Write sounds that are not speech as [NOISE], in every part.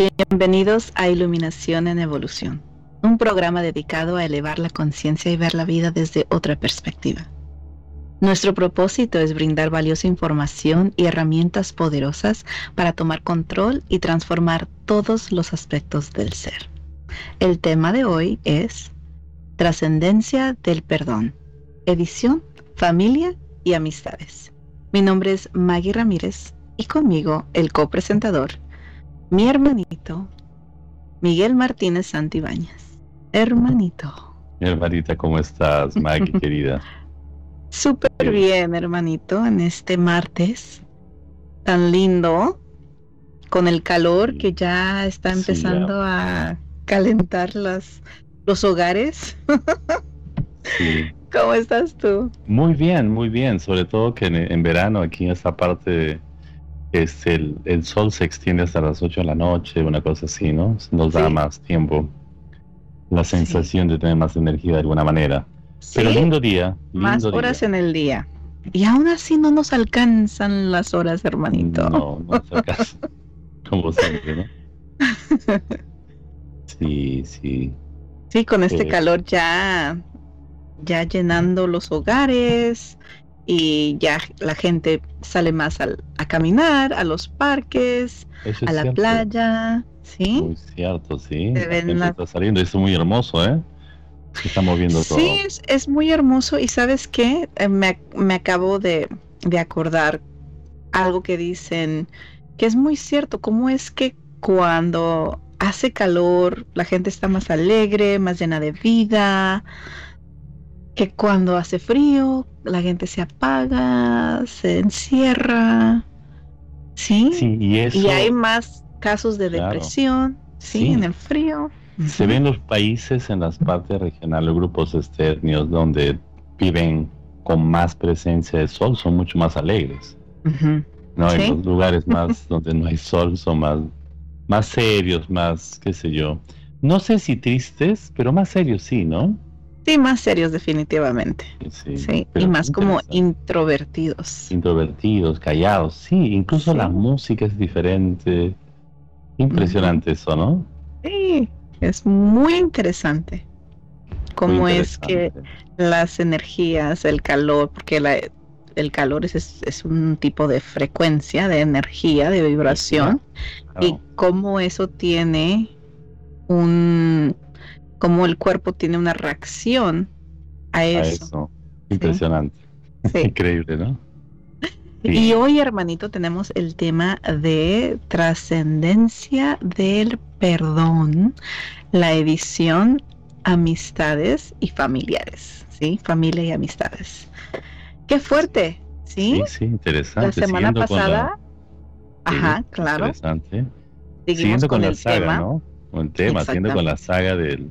Bienvenidos a Iluminación en Evolución, un programa dedicado a elevar la conciencia y ver la vida desde otra perspectiva. Nuestro propósito es brindar valiosa información y herramientas poderosas para tomar control y transformar todos los aspectos del ser. El tema de hoy es Trascendencia del Perdón, edición, familia y amistades. Mi nombre es Maggie Ramírez y conmigo el copresentador mi hermanito Miguel Martínez Santibáñez. Hermanito. Mi hermanita, ¿cómo estás, Maggie, [LAUGHS] querida? Súper bien, hermanito, en este martes tan lindo, con el calor que ya está empezando a calentar las, los hogares. sí. [LAUGHS] ¿Cómo estás tú? Muy bien, muy bien, sobre todo que en, verano aquí en esta parte es el, el, sol se extiende hasta las 8 de la noche, una cosa así, ¿no? Nos da más tiempo, la sensación de tener más energía de alguna manera. Pero lindo día. más horas en el día. Y aún así no nos alcanzan las horas, hermanito. No, no nos alcanzan. [LAUGHS] Como siempre, ¿no? Sí, sí. Sí, con este eh, calor ya, ya llenando los hogares, y ya la gente sale más a caminar, a los parques, a la playa, ¿sí? Muy cierto, sí. está saliendo, es muy hermoso, ¿eh? Estamos viendo todo. Sí, es, muy hermoso y ¿sabes qué? Eh, me, me, acabo de, de acordar algo que dicen que es muy cierto, cómo es que cuando hace calor la gente está más alegre, más llena de vida, que cuando hace frío, la gente se apaga, se encierra, ¿sí? sí y, eso, y hay más casos de depresión, ¿sí? En el frío. Se ven los países en las partes regionales, grupos externos donde viven con más presencia de sol, son mucho más alegres. No, en los lugares [LAUGHS] más donde no hay sol son más, más serios, más, qué sé yo. No sé si tristes, pero más serios sí, ¿no? Sí, más serios definitivamente. Sí, y más como introvertidos. Introvertidos, callados, sí, incluso la música es diferente. Impresionante eso, ¿no? Sí, es muy interesante. Cómo es que las energías, el calor, porque el calor es, es, un tipo de frecuencia, de energía, de vibración, y cómo eso tiene un cómo el cuerpo tiene una reacción a eso. Impresionante. [LAUGHS] Increíble, ¿no? Y hoy, hermanito, tenemos el tema de trascendencia del perdón, la edición amistades y familiares, ¿sí? Familia y amistades. Qué fuerte, ¿sí? Sí, sí, interesante. La semana pasada, ajá, claro. Interesante. Siguiendo con, la saga, ¿no? Un tema, siguiendo con la saga del,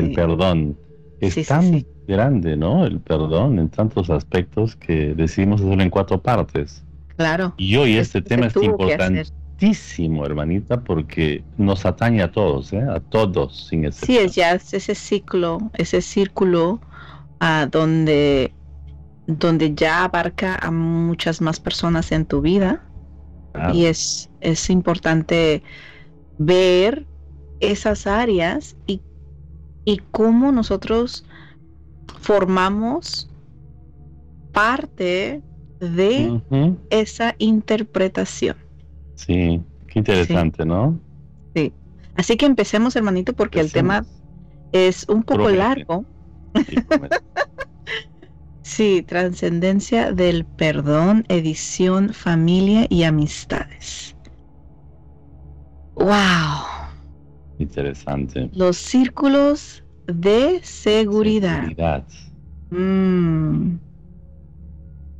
el perdón. Es tan grande, ¿no? El perdón en tantos aspectos que decidimos hacerlo en cuatro partes. Claro. Y hoy este tema es importantísimo, hermanita, porque nos atañe a todos, ¿eh? A todos, sin excepción. Sí, es ya ese ciclo, ese círculo a donde, donde ya abarca a muchas más personas en tu vida. Y es, es importante ver esas áreas y y cómo nosotros formamos parte de esa interpretación. Sí, qué interesante, ¿no? Sí. Así que empecemos, hermanito, porque el tema es un poco largo. [LAUGHS] sí, trascendencia del perdón, edición, familia y amistades. ¡Wow! Interesante. Los círculos de seguridad. seguridad. Mm.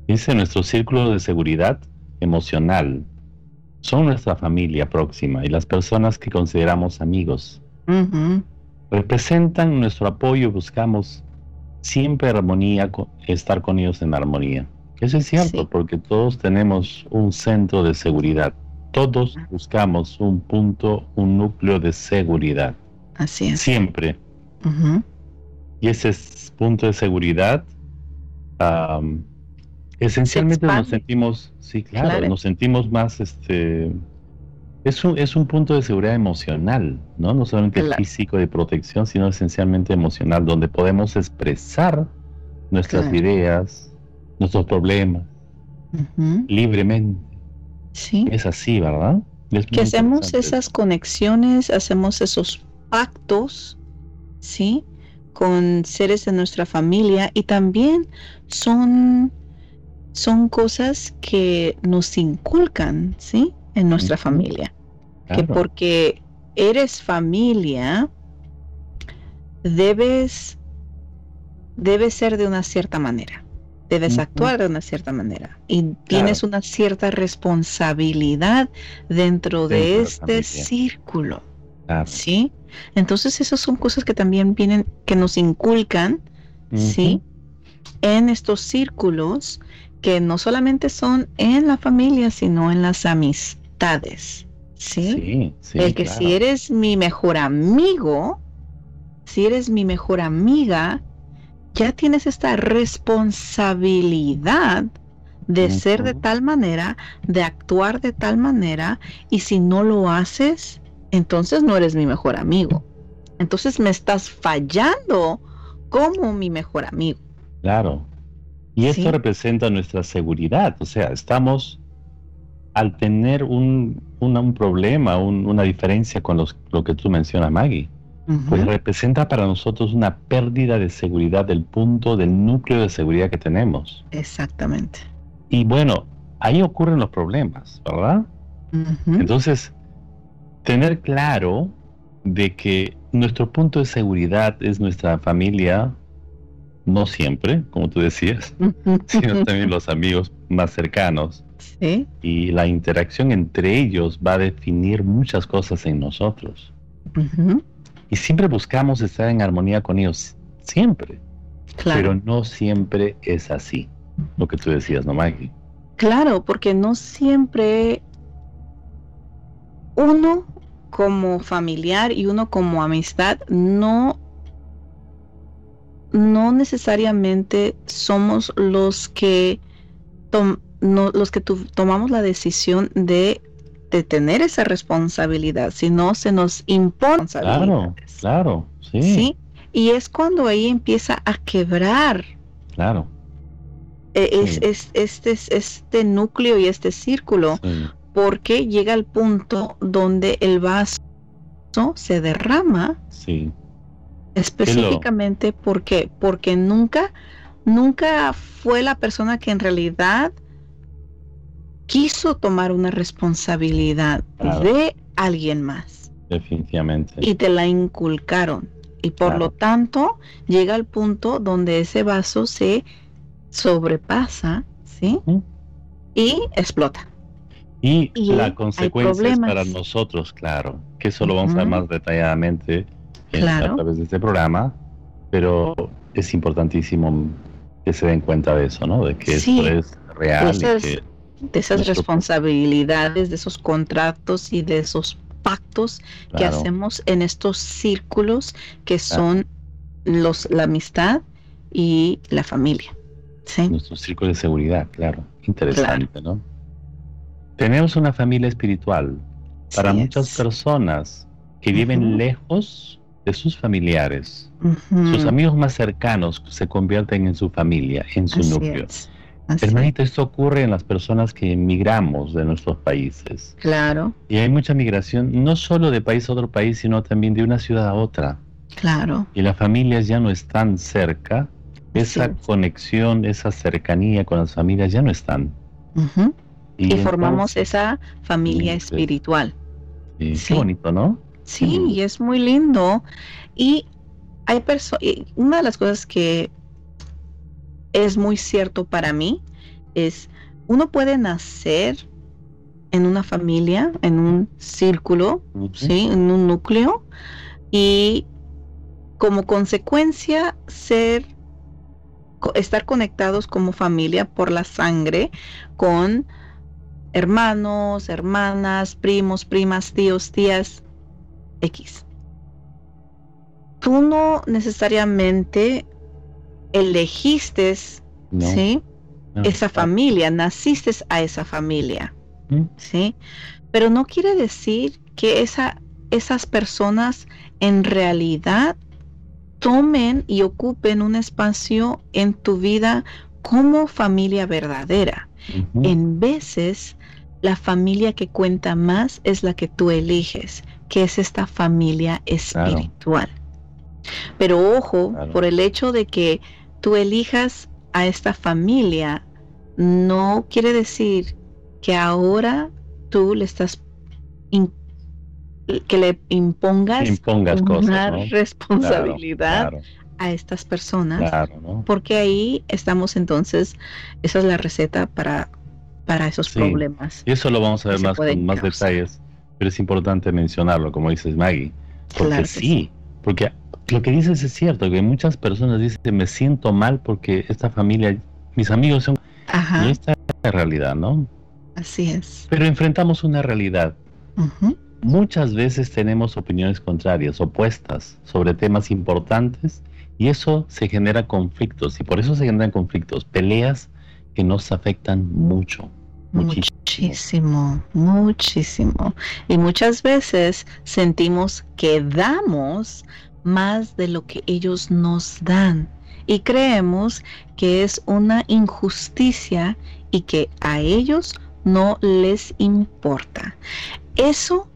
Dice nuestro círculo de seguridad emocional. Son nuestra familia próxima y las personas que consideramos amigos. Representan nuestro apoyo y buscamos siempre armonía, estar con ellos en armonía. Eso es cierto, porque todos tenemos un centro de seguridad todos buscamos un punto, un núcleo de seguridad. Así es. Siempre. Y ese punto de seguridad, esencialmente nos sentimos, sí, claro, nos sentimos más, este, Es un, es un punto de seguridad emocional, ¿no? No solamente físico de protección, sino esencialmente emocional, donde podemos expresar nuestras ideas, nuestros problemas, libremente. Sí. Es así, ¿verdad? que hacemos esas conexiones, hacemos esos pactos, ¿sí? Con seres de nuestra familia y también son, son cosas que nos inculcan, ¿sí? En nuestra familia. Que porque eres familia, debes, debes ser de una cierta manera debes actuar de una cierta manera y tienes una cierta responsabilidad dentro, de este círculo. ¿Sí? Entonces esas son cosas que también vienen, que nos inculcan, ¿sí? En estos círculos que no solamente son en la familia, sino en las amistades. ¿Sí? sí, El que si eres mi mejor amigo, si eres mi mejor amiga, ya tienes esta responsabilidad de ser de tal manera, de actuar de tal manera, y si no lo haces, entonces no eres mi mejor amigo. Entonces me estás fallando como mi mejor amigo. Claro. Y esto representa nuestra seguridad. O sea, estamos, al tener un, un problema, una diferencia con lo que tú mencionas, Maggie, pues representa para nosotros una pérdida de seguridad del punto, del núcleo de seguridad que tenemos. Exactamente. Y bueno, ahí ocurren los problemas, ¿verdad? Entonces, tener claro de que nuestro punto de seguridad es nuestra familia, no siempre, como tú decías, [LAUGHS] sino también los amigos más cercanos. Sí. Y la interacción entre ellos va a definir muchas cosas en nosotros. Y siempre buscamos estar en armonía con ellos, siempre. Pero no siempre es así, lo que tú decías, ¿no, Maggie? Claro, porque no siempre uno como familiar y uno como amistad no no necesariamente somos los que los que tomamos la decisión de de tener esa responsabilidad, si no se nos impone. Claro, claro, sí. sí. Y es cuando ahí empieza a quebrar. Claro. E, es, es, este, este núcleo y este círculo, porque llega al punto donde el vaso se derrama. Sí. Específicamente porque, porque nunca, nunca fue la persona que en realidad quiso tomar una responsabilidad de alguien más. Definitivamente. Y te la inculcaron. Y por lo tanto, llega al punto donde ese vaso se sobrepasa, ¿sí? Y explota. Y, la consecuencia es para nosotros, claro, que eso lo vamos a ver más detalladamente a través de este programa, pero es importantísimo que se den cuenta de eso, ¿no? De que esto es real y que de esas responsabilidades, de esos contratos y de esos pactos que hacemos en estos círculos que son los la amistad y la familia. ¿sí? Nuestro círculo de seguridad, claro. Interesante, ¿no? Tenemos una familia espiritual. Para muchas personas que viven lejos de sus familiares, sus amigos más cercanos se convierten en su familia, en su núcleo. Hermanito, esto ocurre en las personas que emigramos de nuestros países. Claro. Y hay mucha migración, no solo de país a otro país, sino también de una ciudad a otra. Claro. Y las familias ya no están cerca. Esa conexión, esa cercanía con las familias ya no están. y, formamos esa familia espiritual. Sí, Qué bonito, ¿no? Sí, y es muy lindo. Y hay personas, una de las cosas que es muy cierto para mí es, uno puede nacer en una familia, en un círculo, ¿sí? en un núcleo, y como consecuencia ser estar conectados como familia por la sangre con hermanos, hermanas, primos, primas, tíos, tías, X. Tú no necesariamente elegiste, ¿sí? esa familia, naciste a esa familia, ¿sí? Pero no quiere decir que esa, esas personas en realidad tomen y ocupen un espacio en tu vida como familia verdadera. En veces, la familia que cuenta más es la que tú eliges, que es esta familia espiritual. Pero ojo, por el hecho de que tú elijas a esta familia, no quiere decir que ahora tú le estás que le impongas, una responsabilidad a estas personas, porque ahí estamos entonces, esa es la receta para, para esos problemas. Y eso lo vamos a ver más con más detalles, pero es importante mencionarlo, como dices Maggie, porque sí, porque lo que dices es cierto, que muchas personas dicen, me siento mal porque esta familia, mis amigos son... Y esta es la realidad, ¿no? Así es. Pero enfrentamos una realidad. Muchas veces tenemos opiniones contrarias, opuestas, sobre temas importantes y eso se genera conflictos y por eso se generan conflictos, peleas que nos afectan mucho. Muchísimo, muchísimo. Y muchas veces sentimos que damos más de lo que ellos nos dan y creemos que es una injusticia y que a ellos no les importa. Eso,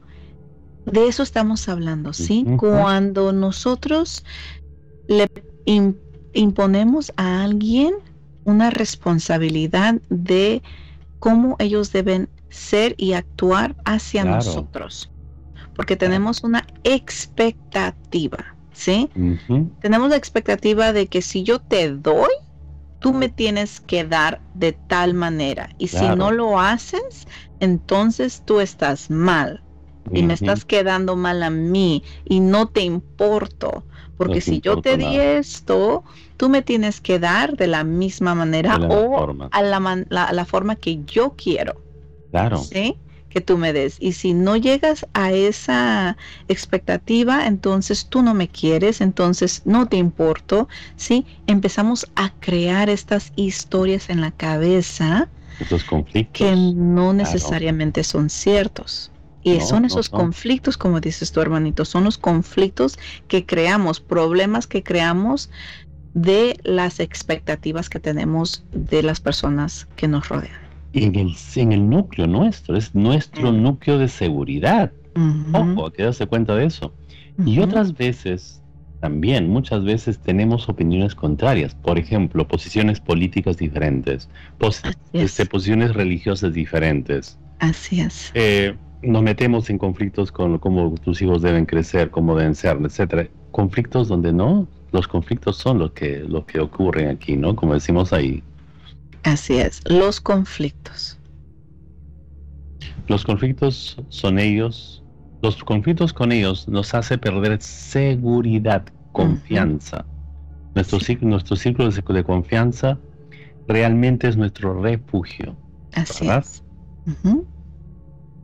de eso estamos hablando, ¿sí? Cuando nosotros le imponemos a alguien una responsabilidad de cómo ellos deben ser y actuar hacia nosotros. Porque tenemos una expectativa, ¿sí? Tenemos la expectativa de que si yo te doy, tú me tienes que dar de tal manera. Y si no lo haces, entonces tú estás mal. Y me estás quedando mal a mí y no te importo. Porque si yo te di esto, tú me tienes que dar de la misma manera o a la, la, forma que yo quiero. Claro. ¿Sí? Que tú me des. Y si no llegas a esa expectativa, entonces tú no me quieres, entonces no te importo, ¿sí? Empezamos a crear estas historias en la cabeza Estos conflictos. que no necesariamente son ciertos. Y son esos conflictos, como dices tu hermanito, son los conflictos que creamos, problemas que creamos de las expectativas que tenemos de las personas que nos rodean en el, en el núcleo nuestro, es nuestro mm. núcleo de seguridad. Ojo, que darse cuenta de eso. Y otras veces, también, muchas veces tenemos opiniones contrarias. Por ejemplo, posiciones políticas diferentes, este, posiciones religiosas diferentes. Así es. Eh, nos metemos en conflictos con cómo tus hijos deben crecer, cómo deben ser, etcétera. Conflictos donde no, los conflictos son los que, lo que ocurren aquí, ¿no? Como decimos ahí, Así es, los conflictos. Los conflictos son ellos, los conflictos con ellos nos hace perder seguridad, confianza. nuestro, nuestro círculo de, confianza realmente es nuestro refugio. Así es.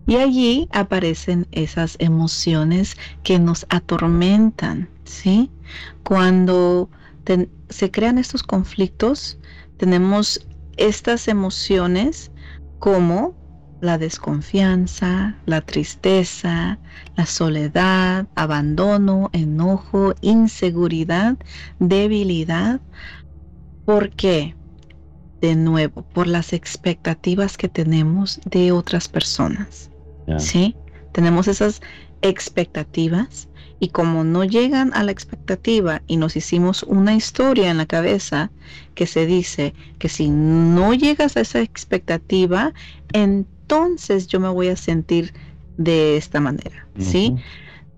Y allí aparecen esas emociones que nos atormentan, ¿sí? Cuando se crean estos conflictos, tenemos estas emociones como la desconfianza, la tristeza, la soledad, abandono, enojo, inseguridad, debilidad. ¿Por qué? De nuevo, por las expectativas que tenemos de otras personas. ¿Sí? Tenemos esas expectativas y como no llegan a la expectativa y nos hicimos una historia en la cabeza que se dice que si no llegas a esa expectativa, entonces yo me voy a sentir de esta manera, ¿sí?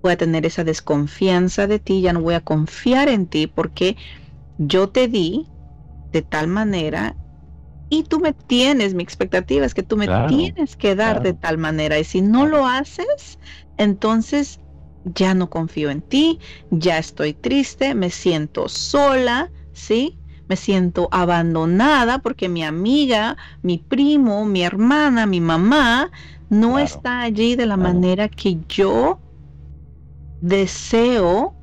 Voy a tener esa desconfianza de ti, ya no voy a confiar en ti porque yo te di de tal manera y tú me tienes, mi expectativa es que tú me tienes que dar de tal manera y si no lo haces, entonces ya no confío en ti, ya estoy triste, me siento sola, ¿sí? Me siento abandonada porque mi amiga, mi primo, mi hermana, mi mamá no está allí de la manera que yo deseo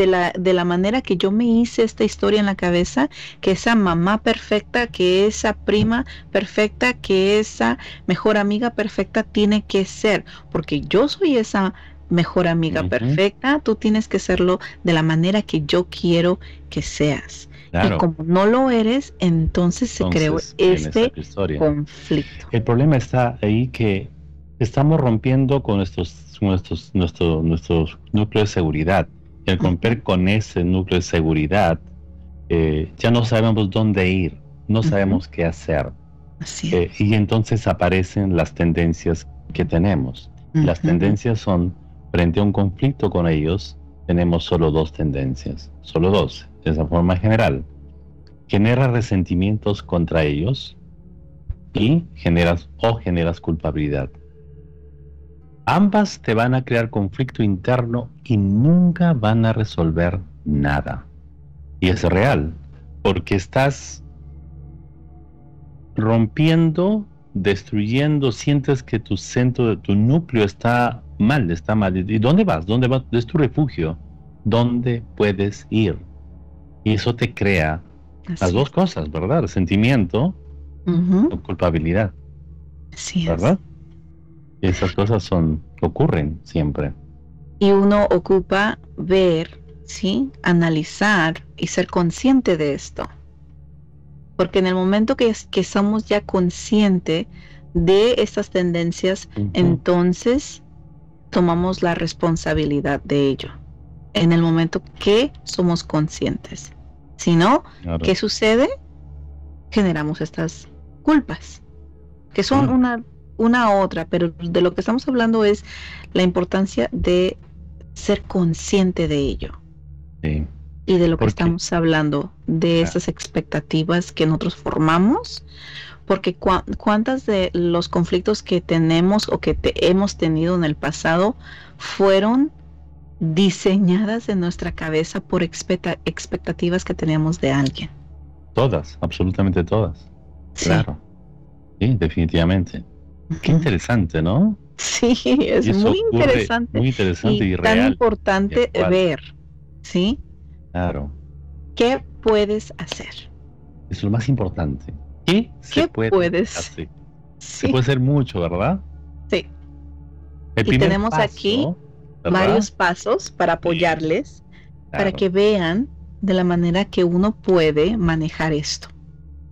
de la, de la manera que yo me hice esta historia en la cabeza, que esa mamá perfecta, que esa prima perfecta, que esa mejor amiga perfecta tiene que ser, porque yo soy esa mejor amiga perfecta, tú tienes que serlo de la manera que yo quiero que seas. Y como no lo eres, entonces se creó este conflicto. El problema está ahí que estamos rompiendo con nuestros, nuestros, nuestro, nuestros núcleos de seguridad. Romper con ese núcleo de seguridad, eh, ya no sabemos dónde ir, no sabemos qué hacer. Eh, y entonces aparecen las tendencias que tenemos. Las tendencias son, frente a un conflicto con ellos, tenemos solo dos tendencias, solo dos de esa forma general, genera resentimientos contra ellos y generas o generas culpabilidad. Ambas te van a crear conflicto interno y nunca van a resolver nada. Y es real, porque estás rompiendo, destruyendo, sientes que tu centro, de tu núcleo está mal, está mal. ¿Y dónde vas? ¿Dónde vas? Es tu refugio. ¿Dónde puedes ir? Y eso te crea las dos cosas, ¿verdad? Sentimiento o culpabilidad. Sí, ¿verdad? Esas cosas son, ocurren siempre. Y uno ocupa ver, ¿sí? Analizar y ser consciente de esto. Porque en el momento que, que somos ya conscientes de estas tendencias, entonces tomamos la responsabilidad de ello en el momento que somos conscientes. Si no, ¿qué sucede? Generamos estas culpas, que son una, una otra, pero de lo que estamos hablando es la importancia de ser consciente de ello. Y de lo que estamos hablando, de esas expectativas que nosotros formamos, porque cuántas de los conflictos que tenemos o que hemos tenido en el pasado fueron diseñadas en nuestra cabeza por expectativas que teníamos de alguien. Todas, absolutamente todas. Claro. Sí, definitivamente. Qué interesante, ¿no? Sí, es muy interesante. Muy interesante y, tan importante ver, ¿sí? Claro. ¿Qué puedes hacer? Es lo más importante. ¿Qué, se puede puedes? hacer? Se puede hacer mucho, ¿verdad? Sí. y tenemos aquí varios pasos para apoyarles, para que vean de la manera que uno puede manejar esto.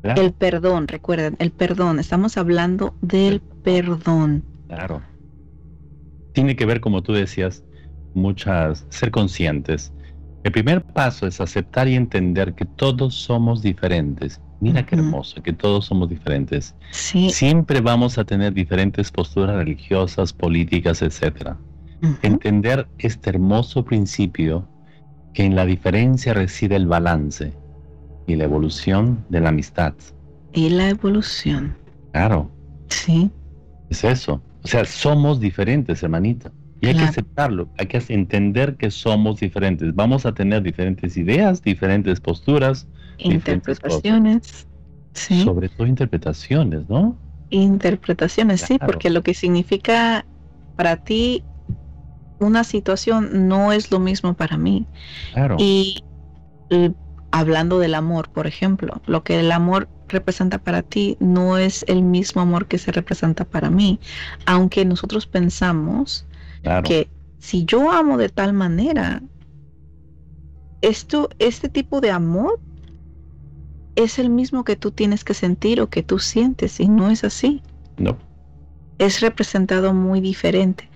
El perdón, recuerden, el perdón, estamos hablando del perdón. Claro. Tiene que ver, como tú decías, muchas, ser conscientes. El primer paso es aceptar y entender que todos somos diferentes. Mira qué hermoso, que todos somos diferentes. Sí. Siempre vamos a tener diferentes posturas religiosas, políticas, etcétera. Entender este hermoso principio que en la diferencia reside el balance y la evolución de la amistad. Y la evolución. Claro. Sí. Es eso. O sea, somos diferentes, hermanita. Y hay que aceptarlo, hay que entender que somos diferentes. Vamos a tener diferentes ideas, diferentes posturas, interpretaciones. Sí. Sobre todo interpretaciones, ¿no? Interpretaciones, sí, porque lo que significa para ti una situación no es lo mismo para mí. Y, hablando del amor, por ejemplo, lo que el amor representa para ti no es el mismo amor que se representa para mí, aunque nosotros pensamos que si yo amo de tal manera, esto, este tipo de amor es el mismo que tú tienes que sentir o que tú sientes y no es así. No. Es representado muy diferente.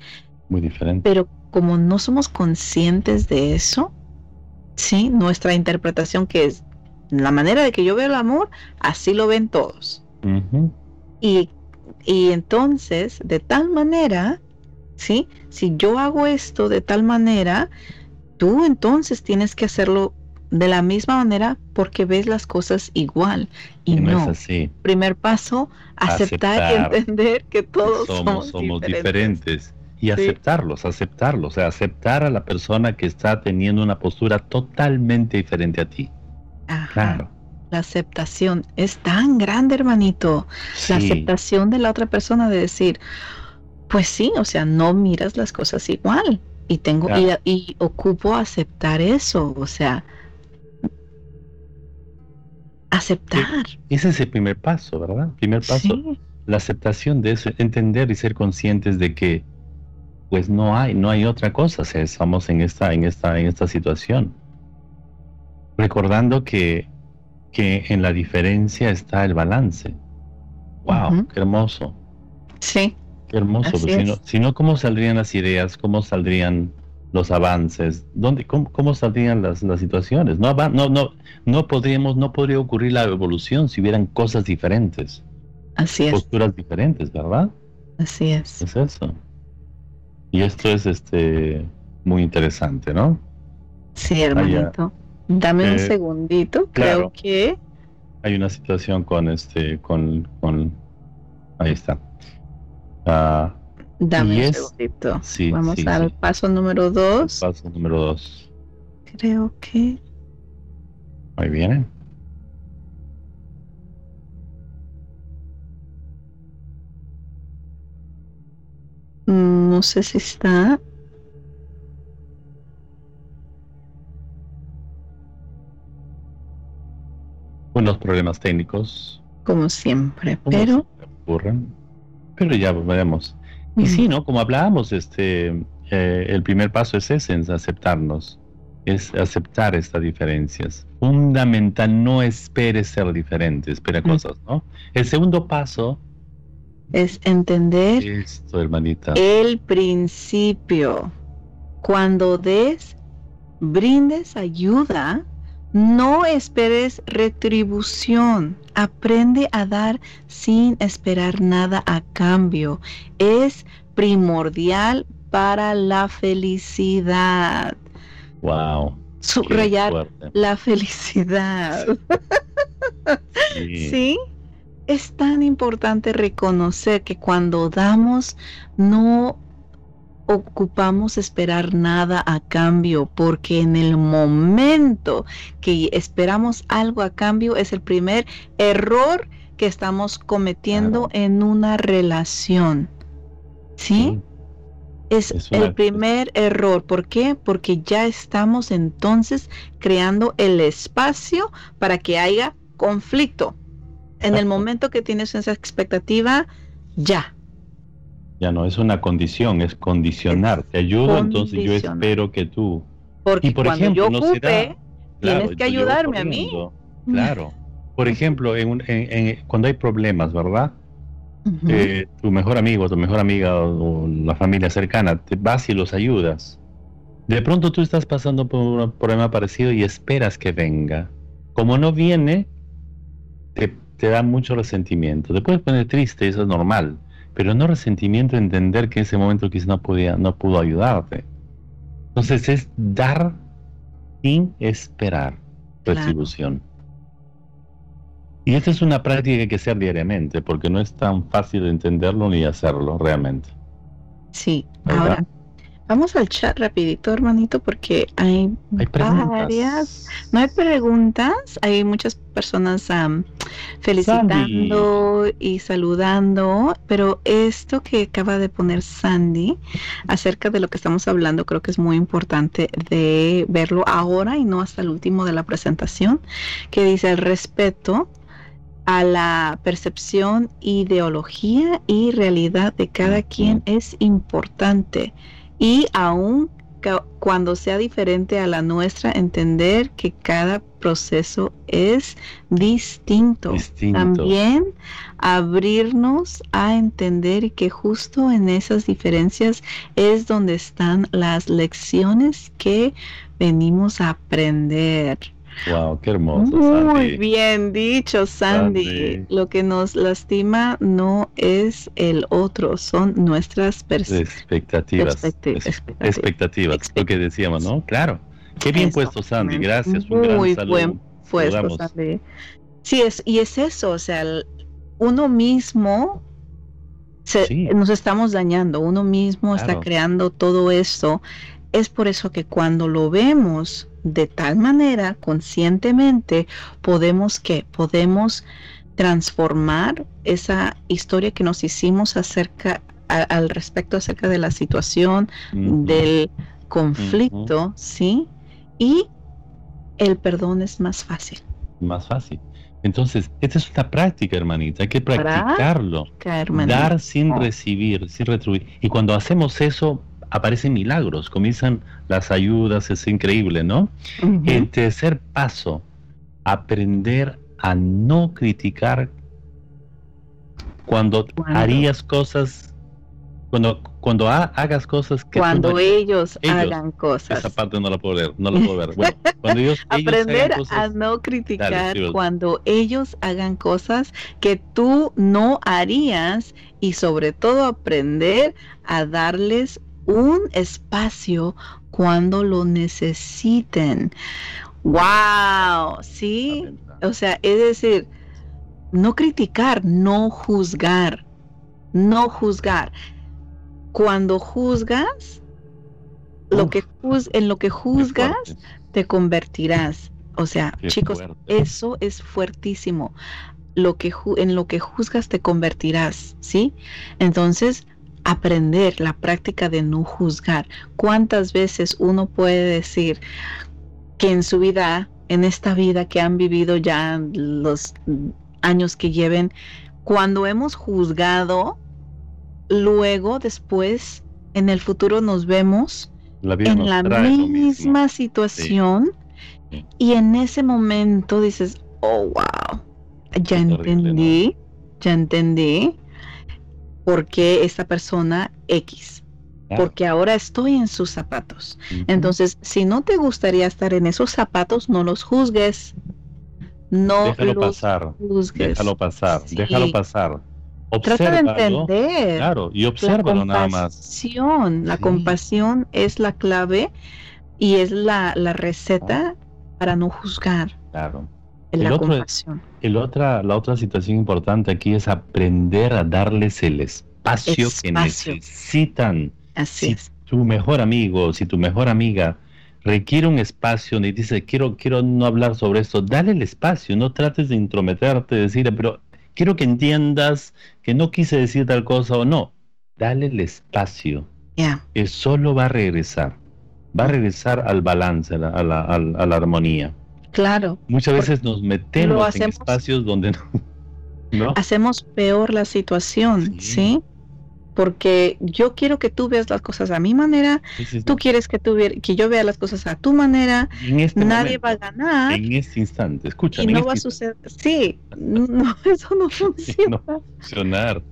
Muy diferente. Pero como no somos conscientes de eso, ¿sí? Nuestra interpretación que es la manera de que yo veo el amor, así lo ven todos. y, y, entonces, de tal manera, ¿sí? Si yo hago esto de tal manera, tú entonces tienes que hacerlo de la misma manera porque ves las cosas igual y, no, es así. Primer paso, aceptar, y entender que todos somos, diferentes y aceptarlos, aceptarlos, o sea, aceptar a la persona que está teniendo una postura totalmente diferente a ti. Claro. La aceptación es tan grande, hermanito. La aceptación de la otra persona de decir, pues sí, o sea, no miras las cosas igual. y tengo y, ocupo aceptar eso, o sea, aceptar. Ese es el primer paso, ¿verdad? Primer paso, la aceptación de eso, entender y ser conscientes de que pues no hay, no hay otra cosa, si estamos en esta, en esta, en esta situación. Recordando que, que en la diferencia está el balance. Wow, qué hermoso. Sí. Qué hermoso. Si, no, ¿cómo saldrían las ideas? ¿Cómo saldrían los avances? ¿Dónde, cómo, saldrían las, las situaciones? No, no, no, no podríamos, no podría ocurrir la evolución si hubieran cosas diferentes. Así es. Posturas diferentes, ¿verdad? Así es. Es eso. Y esto es este muy interesante, ¿no? Sí, hermanito. Dame un eh, segundito. Creo que hay una situación con este, con, con ahí está. Ah, Dame un segundito. Vamos al paso número dos. Paso número dos. Creo que. Ahí viene. No sé si está. Unos problemas técnicos. Como siempre, pero. Ocurren. Pero ya veremos. Y sí, ¿no? Como hablábamos, este, eh, el primer paso es ese, es aceptarnos, es aceptar estas diferencias. Fundamental, no esperes ser diferente, espera cosas, ¿no? El segundo paso es entender hermanita. el principio. Cuando des, brindes ayuda, no esperes retribución. Aprende a dar sin esperar nada a cambio. Es primordial para la felicidad. Wow. Subrayar la felicidad. ¿Sí? [LAUGHS] es tan importante reconocer que cuando damos no ocupamos esperar nada a cambio, porque en el momento que esperamos algo a cambio es el primer error que estamos cometiendo en una relación. ¿Sí? Es, el primer error. ¿Por qué? Porque ya estamos entonces creando el espacio para que haya conflicto en el momento que tienes esa expectativa, ya. Ya no, es una condición, es condicionar. Te ayudo, entonces yo espero que tú. Porque y por cuando ejemplo, yo ocupe, tienes que ayudarme a mí. Claro. Por ejemplo, cuando hay problemas, ¿verdad? Eh, tu mejor amigo, tu mejor amiga o, la familia cercana, te vas y los ayudas. De pronto tú estás pasando por un problema parecido y esperas que venga. Como no viene, te te da mucho resentimiento. Te puedes poner triste, eso es normal, pero no resentimiento entender que en ese momento quizás no podía, no pudo ayudarte. Entonces es dar sin esperar retribución. Y esta es una práctica que hay que hacer diariamente, porque no es tan fácil entenderlo ni hacerlo realmente. Sí, ahora Vamos al chat rapidito, hermanito, porque hay, varias. No hay preguntas, hay muchas personas felicitando y saludando, pero esto que acaba de poner Sandy acerca de lo que estamos hablando, creo que es muy importante de verlo ahora y no hasta el último de la presentación, que dice el respeto a la percepción, ideología y realidad de cada quien es importante y aún cuando sea diferente a la nuestra, entender que cada proceso es distinto. También abrirnos a entender que justo en esas diferencias es donde están las lecciones que venimos a aprender. Wow, qué hermoso. Muy bien dicho, Sandy. Lo que nos lastima no es el otro, son nuestras expectativas. expectativas. Lo que decíamos, ¿no? Claro. Qué bien puesto, Sandy. Gracias. Muy buen puesto, Sandy. Sí, es, y es eso, o sea, uno mismo nos estamos dañando, uno mismo está creando todo esto. Es por eso que cuando lo vemos de tal manera, conscientemente, podemos que podemos transformar esa historia que nos hicimos acerca al respecto acerca de la situación del conflicto, ¿sí? Y el perdón es más fácil. Más fácil. Entonces, esta es una práctica, hermanita, hay que practicarlo. Dar sin recibir, sin retribuir. Y cuando hacemos eso, aparecen milagros, comienzan las ayudas, es increíble, ¿no? El tercer paso, aprender a no criticar cuando harías cosas cuando, cuando hagas cosas que... Cuando ellos, hagan cosas. Esa parte no la puedo ver, no la puedo ver. Bueno, cuando ellos, [LAUGHS] Aprender a no criticar cuando ellos hagan cosas que tú no harías y sobre todo aprender a darles un espacio cuando lo necesiten. ¡Wow! Sí, o sea, es decir, no criticar, no juzgar, no juzgar cuando juzgas, lo que en lo que juzgas, te convertirás. O sea, chicos, eso es fuertísimo. Lo que en lo que juzgas te convertirás, ¿sí? Entonces, aprender la práctica de no juzgar. ¿Cuántas veces uno puede decir que en su vida, en esta vida que han vivido ya los años que lleven, cuando hemos juzgado, luego, después, en el futuro nos vemos en la misma situación y en ese momento dices, oh, wow, ya entendí, ya entendí por qué esta persona X. Porque ahora estoy en sus zapatos. Entonces, si no te gustaría estar en esos zapatos, no los juzgues. No déjalo los pasar. Juzgues. Déjalo pasar. Déjalo pasar Trata de entender. Claro, y obsérvalo nada más. La compasión es la clave y es la, receta para no juzgar. Claro. El, la otro, el otra, la otra situación importante aquí es aprender a darles el espacio, que necesitan. Así si tu mejor amigo, si tu mejor amiga requiere un espacio y dice quiero, quiero no hablar sobre esto, dale el espacio, no trates de intrometerte, decir, pero quiero que entiendas que no quise decir tal cosa o no. Dale el espacio. Que solo va a regresar. Va a regresar al balance, a la, a la, armonía. Claro. Muchas veces nos metemos en espacios donde no, Hacemos peor la situación, ¿sí? porque yo quiero que tú veas las cosas a mi manera, tú quieres que, tú que yo vea las cosas a tu manera, este nadie va a ganar. En este instante, escucha. Y no va a este suceder. Sí, no, [LAUGHS] eso no funciona. no funcionar.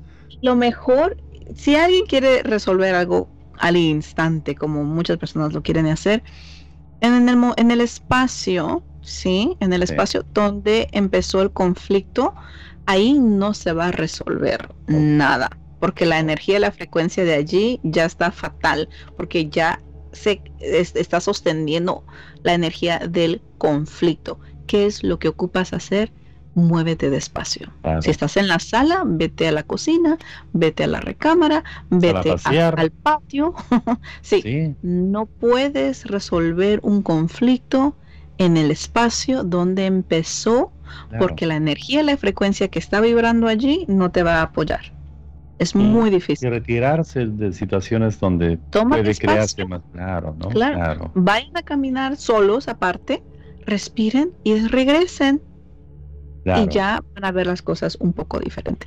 Lo mejor, si alguien quiere resolver algo al instante, como muchas personas lo quieren hacer, en el, en el espacio, ¿sí? En el espacio donde empezó el conflicto, ahí no se va a resolver nada porque la energía y la frecuencia de allí ya está fatal, porque ya se está sosteniendo la energía del conflicto. ¿Qué es lo que ocupas hacer? Muévete despacio. Si estás en la sala, vete a la cocina, vete a la recámara, vete al patio. [LAUGHS] sí, no puedes resolver un conflicto en el espacio donde empezó, porque la energía la frecuencia que está vibrando allí no te va a apoyar. Es muy difícil. Y retirarse de situaciones donde puede crearse más claro, ¿no? Claro. Vayan a caminar solos aparte, respiren y regresen. Y ya van a ver las cosas un poco diferente.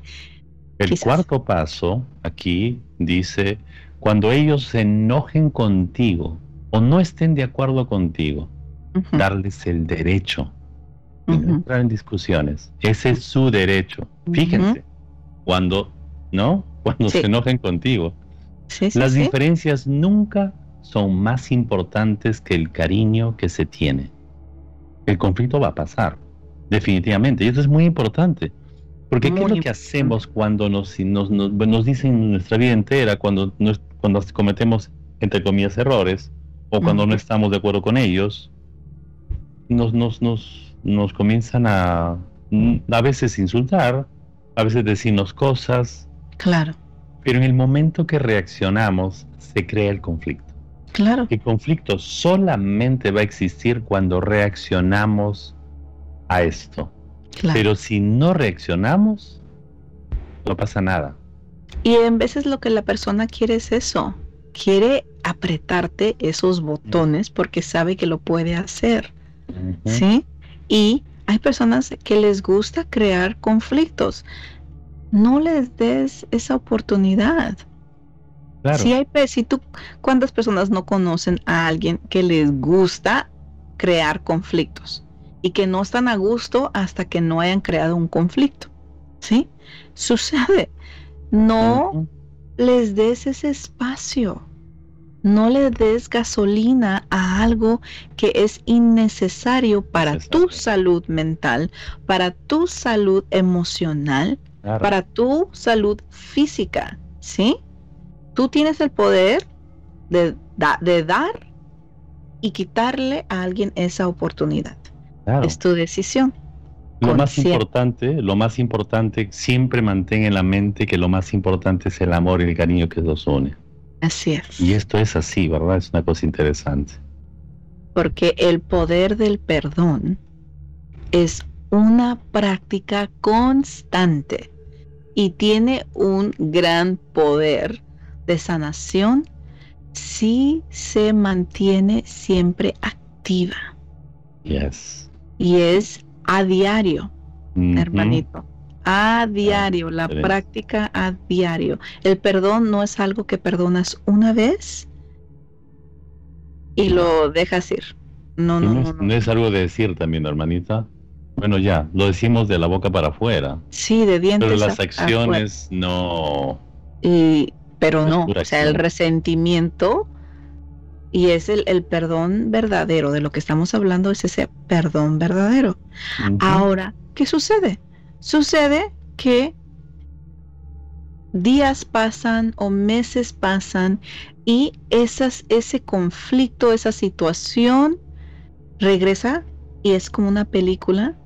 El cuarto paso aquí dice, cuando ellos se enojen contigo o no estén de acuerdo contigo, darles el derecho de entrar en discusiones. Ese es su derecho. Fíjense, cuando ¿no? Cuando se enojen contigo. Las diferencias nunca son más importantes que el cariño que se tiene. El conflicto va a pasar, definitivamente, y eso es muy importante. Porque ¿qué es lo que hacemos cuando nos, nos, nos, dicen nuestra vida entera, cuando, cuando cometemos, entre comillas, errores, o cuando no estamos de acuerdo con ellos? Nos, nos, nos, nos comienzan a, a veces insultar, a veces decirnos cosas, Claro. Pero en el momento que reaccionamos, se crea el conflicto. Claro. El conflicto solamente va a existir cuando reaccionamos a esto. Claro. Pero si no reaccionamos, no pasa nada. Y en veces lo que la persona quiere es eso. quiere apretarte esos botones porque sabe que lo puede hacer. ¿Sí? Y hay personas que les gusta crear conflictos. No les des esa oportunidad. Si hay, si tú, ¿cuántas personas no conocen a alguien que les gusta crear conflictos y que no están a gusto hasta que no hayan creado un conflicto? ¿Sí? Sucede. No les des ese espacio. No le des gasolina a algo que es innecesario para tu salud mental, para tu salud emocional, para tu salud física. ¿Sí? Tú tienes el poder de, de dar y quitarle a alguien esa oportunidad. Es tu decisión. Lo más importante, lo más importante, siempre mantén en la mente que lo más importante es el amor y el cariño que los une. Así es. Y esto es así, ¿verdad? Es una cosa interesante. Porque el poder del perdón es una práctica constante y tiene un gran poder de sanación si se mantiene siempre activa. Yes. Y es a diario, hermanito. A diario, la práctica a diario. El perdón no es algo que perdonas una vez y lo dejas ir. No, no, no, no, es algo de decir también, hermanita. Bueno, ya, lo decimos de la boca para afuera. Sí, de dientes. Pero las acciones no. Y pero no, o sea, el resentimiento y es el, perdón verdadero, de lo que estamos hablando es ese perdón verdadero. Ahora, ¿qué sucede? Sucede que días pasan o meses pasan y esas, ese conflicto, esa situación regresa y es como una película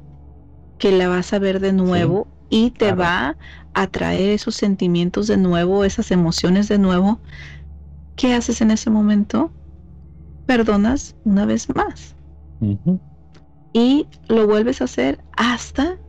que la vas a ver de nuevo y te va a traer esos sentimientos de nuevo, esas emociones de nuevo. ¿Qué haces en ese momento? Perdonas una vez más. Y lo vuelves a hacer hasta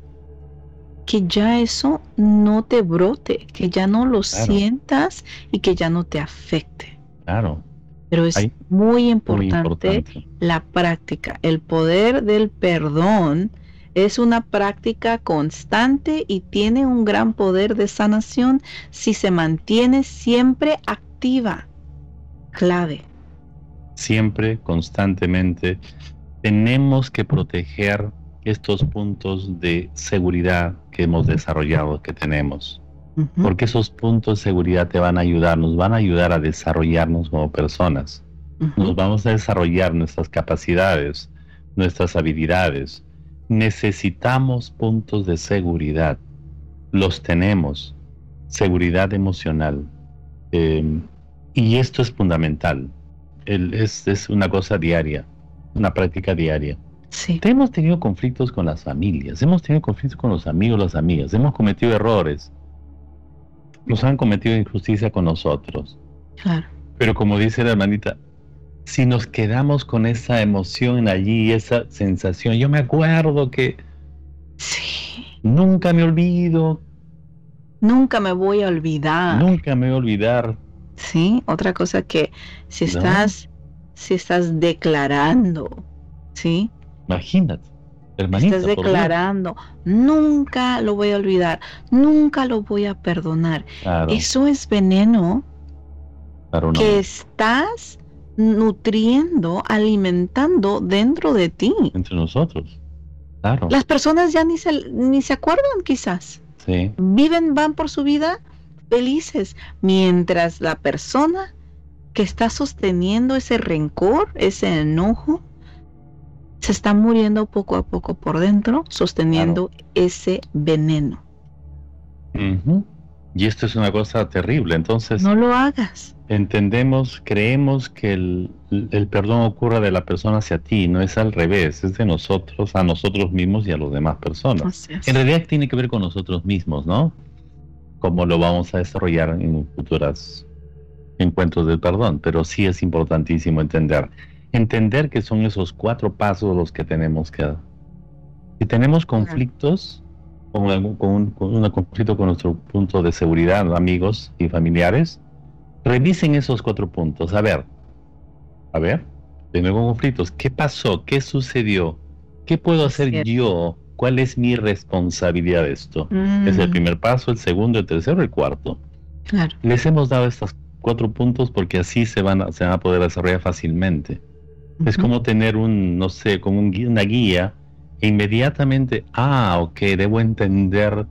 que ya eso no te brote, que ya no lo sientas y que ya no te afecte. Claro. Pero es muy importante, la práctica, el poder del perdón es una práctica constante y tiene un gran poder de sanación si se mantiene siempre activa. Clave. Siempre, constantemente, tenemos que proteger estos puntos de seguridad que hemos desarrollado, que tenemos. Porque esos puntos de seguridad te van a ayudar, nos van a ayudar a desarrollarnos como personas. Nos vamos a desarrollar nuestras capacidades, nuestras habilidades, necesitamos puntos de seguridad. Los tenemos. Seguridad emocional. Em, y esto es fundamental. es, es, una cosa diaria, una práctica diaria. Sí. Hemos tenido conflictos con las familias, hemos tenido conflictos con los amigos, las amigas, hemos cometido errores. Nos han cometido injusticia con nosotros. Claro. Pero como dice la hermanita, si nos quedamos con esa emoción allí, esa sensación. Yo me acuerdo que sí. nunca me olvido. Nunca me voy a olvidar. Nunca me voy a olvidar. Sí, otra cosa que si estás, si estás declarando, ¿sí? Imagínate. Hermanita, estás declarando, nunca lo voy a olvidar, nunca lo voy a perdonar. Eso es veneno que estás nutriendo, alimentando dentro de ti. Entre nosotros. Claro. Las personas ya ni se, ni se acuerdan quizás. Sí. Viven, van por su vida felices, mientras la persona que está sosteniendo ese rencor, ese enojo, se está muriendo poco a poco por dentro, sosteniendo ese veneno. Y esto es una cosa terrible, entonces... No lo hagas entendemos, creemos que el, perdón ocurre de la persona hacia ti, no es al revés, es de nosotros a nosotros mismos y a las demás personas. En realidad tiene que ver con nosotros mismos, ¿no? Como lo vamos a desarrollar en futuros encuentros del perdón, pero sí es importantísimo entender. Entender que son esos cuatro pasos los que tenemos que dar. Si tenemos conflictos, con, con un conflicto con nuestro punto de seguridad, amigos y familiares, Revisen esos cuatro puntos. A ver, a ver, tengo conflictos. ¿Qué pasó? ¿Qué sucedió? ¿Qué puedo hacer yo? ¿Cuál es mi responsabilidad de esto? Es el mm. primer paso, el segundo, el tercero, el cuarto. Claro. Les hemos dado estos cuatro puntos porque así se van a, se van a poder desarrollar fácilmente. Es como tener un, no sé, como un, una guía e inmediatamente, ah, ok, debo entender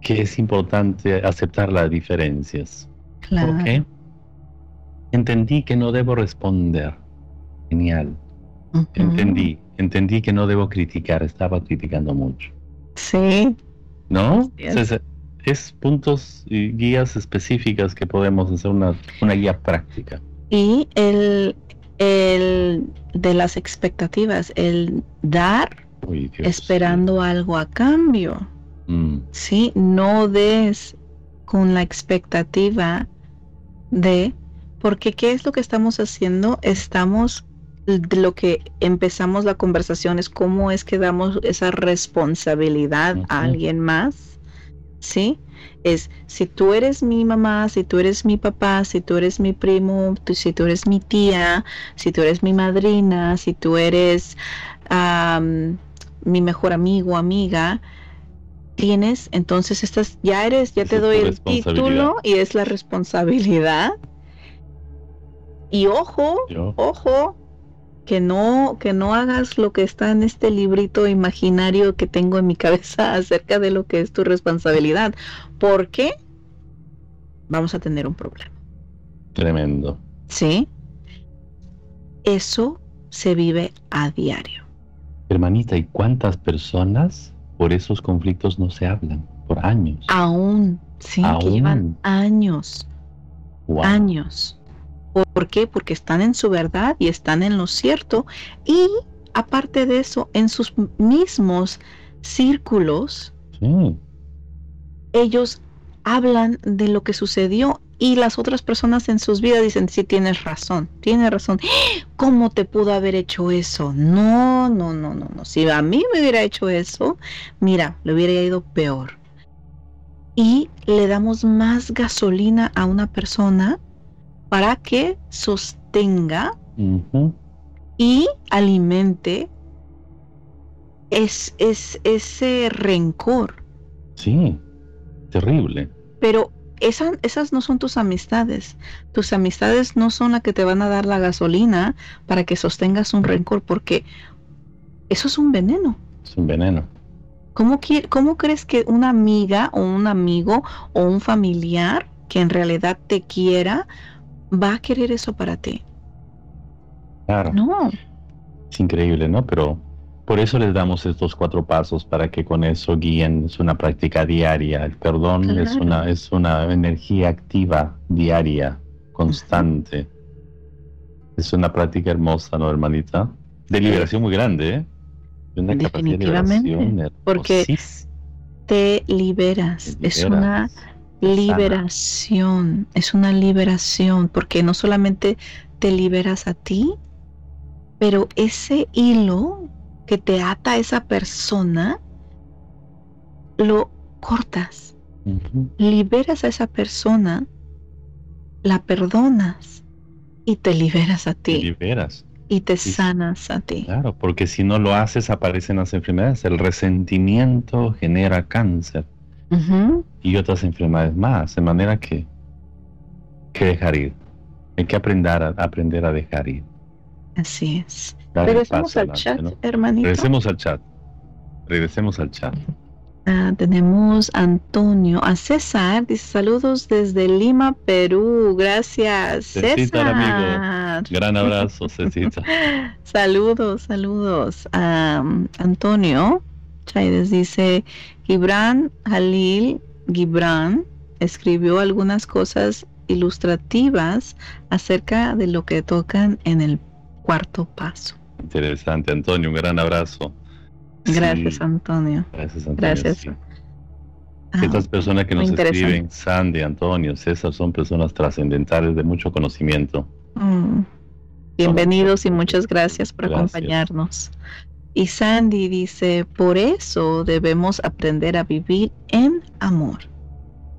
que es importante aceptar las diferencias. Claro. Entendí que no debo responder. Genial. Entendí. Entendí que no debo criticar. Estaba criticando mucho. Sí. ¿No? Es, puntos y guías específicas que podemos hacer una, una guía práctica. Y el, el de las expectativas, el dar esperando algo a cambio. Mm. Sí, no des con la expectativa de, porque ¿qué es lo que estamos haciendo? Estamos, lo que empezamos la conversación es cómo es que damos esa responsabilidad a alguien más, ¿sí? Es, si tú eres mi mamá, si tú eres mi papá, si tú eres mi primo, si tú eres mi tía, si tú eres mi madrina, si tú eres mi mejor amigo, amiga, tienes, entonces estás, ya eres, ya te doy el título y es la responsabilidad. Y ojo, ojo, que no, que no hagas lo que está en este librito imaginario que tengo en mi cabeza [LAUGHS] acerca de lo que es tu responsabilidad, porque vamos a tener un problema. Tremendo. Sí. Eso se vive a diario. Hermanita, ¿y cuántas personas por esos conflictos no se hablan? Por años. Aún, sí, que llevan años. Años. ¿Por qué? Porque están en su verdad y están en lo cierto. Y aparte de eso, en sus mismos círculos, ellos hablan de lo que sucedió y las otras personas en sus vidas dicen, sí, tienes razón, tienes razón. [GASPS] ¿Cómo te pudo haber hecho eso? No, no, no, no, no. Si a mí me hubiera hecho eso, mira, le hubiera ido peor. Y le damos más gasolina a una persona para que sostenga y alimente es, es, ese rencor. Sí, terrible. Pero esas no son tus amistades. Tus amistades no son las que te van a dar la gasolina para que sostengas un rencor, porque eso es un veneno. Es un veneno. ¿Cómo, ¿Cómo crees que una amiga o un amigo o un familiar que en realidad te quiera va a querer eso para ti? Claro. No. Es increíble, ¿no? Pero por eso les damos estos cuatro pasos para que con eso guíen. Es una práctica diaria. El perdón es una es una energía activa diaria, constante. Es una práctica hermosa, ¿no, hermanita? De liberación muy grande, ¿eh? Definitivamente. porque te liberas. Es una liberación. Es una liberación. Porque no solamente te liberas a ti, pero ese hilo que te ata a esa persona, lo cortas, liberas a esa persona, la perdonas y te liberas a ti. Te liberas. Y te sanas a ti. Claro, porque si no lo haces aparecen las enfermedades. El resentimiento genera cáncer y otras enfermedades más, de manera que, que dejar ir. Hay que aprender a, aprender a dejar ir. Así es. Regresemos al chat, hermanito. Regresemos al chat. Regresemos al chat. Ah, tenemos Antonio, a César, dice saludos desde Lima, Perú. Gracias, César. amigo. Gran abrazo, César. [LAUGHS] saludos, saludos. Antonio Chaides dice, Gibran Halil Gibran escribió algunas cosas ilustrativas acerca de lo que tocan en el cuarto paso. Interesante, Antonio, un gran abrazo. Gracias, Antonio. Gracias, Antonio. Gracias. Ah, Estas personas que nos escriben, Sandy, Antonio, César, son personas trascendentales de mucho conocimiento. Mm. Bienvenidos y muchas gracias por acompañarnos. Y Sandy dice, por eso debemos aprender a vivir en amor.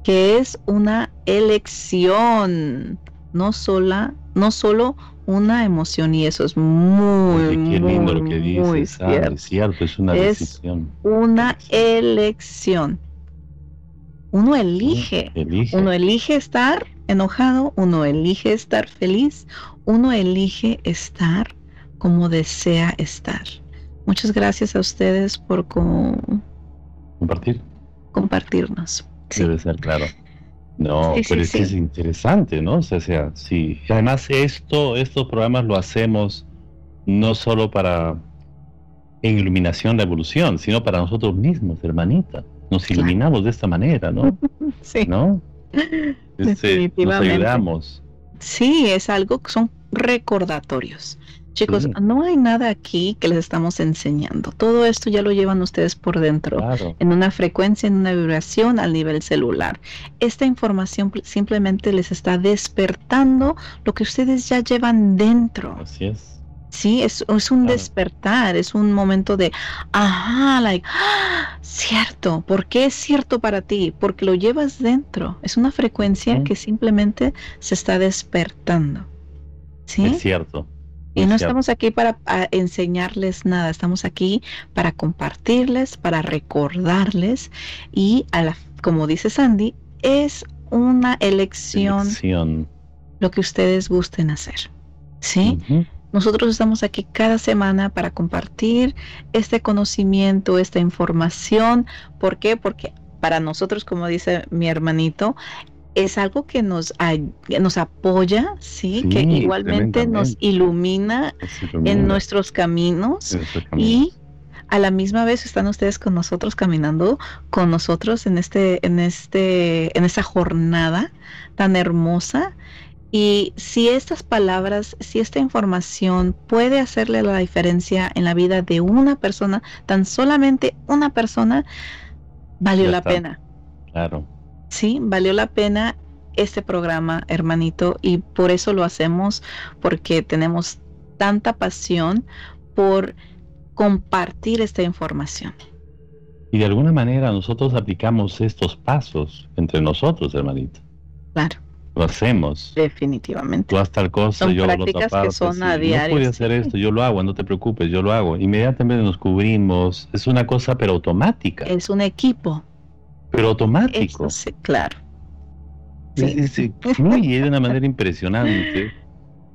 que es una elección, no sola, no solo una emoción y eso es muy, muy, lindo lo que dices, cierto. Es cierto, es una decisión. Una elección. Uno elige, uno elige estar enojado, uno elige estar feliz, uno elige estar como desea estar. Muchas gracias a ustedes por compartir. Compartirnos. Debe ser claro. No, pero es, es interesante, ¿no? O sea, sí. además esto, estos programas lo hacemos no solo para en iluminación de evolución, sino para nosotros mismos, hermanita. Nos iluminamos de esta manera, ¿no? [LAUGHS] sí. ¿No? Este, nos ayudamos. Sí, es algo que son recordatorios. Chicos, no hay nada aquí que les estamos enseñando. Todo esto ya lo llevan ustedes por dentro, en una frecuencia, en una vibración al nivel celular. Esta información simplemente les está despertando lo que ustedes ya llevan dentro. Así es. Sí, es, un despertar, es un momento de, ajá, like, ¡ah! cierto. ¿Por qué es cierto para ti? Porque lo llevas dentro. Es una frecuencia que simplemente se está despertando. ¿Sí? Es cierto. Y no estamos aquí para enseñarles nada, estamos aquí para compartirles, para recordarles y, a la, como dice Sandy, es una elección, lo que ustedes gusten hacer. ¿Sí? Nosotros estamos aquí cada semana para compartir este conocimiento, esta información. ¿Por qué? Porque para nosotros, como dice mi hermanito, es algo que nos, nos apoya, ¿sí? que igualmente nos ilumina, en nuestros caminos y a la misma vez están ustedes con nosotros caminando con nosotros en este en este en esta jornada tan hermosa. Y si estas palabras, si esta información puede hacerle la diferencia en la vida de una persona, tan solamente una persona, valió la pena. Claro sí, valió la pena este programa, hermanito, y por eso lo hacemos, porque tenemos tanta pasión por compartir esta información. Y de alguna manera nosotros aplicamos estos pasos entre nosotros, hermanito. Claro. Lo hacemos. Definitivamente. Tú haz tal cosa, yo lo que son a diario. No hacer esto, yo lo hago, no te preocupes, yo lo hago. Inmediatamente nos cubrimos. Es una cosa, pero automática. Es un equipo pero automático. sí, claro. Sí. fluye de una manera impresionante. [LAUGHS]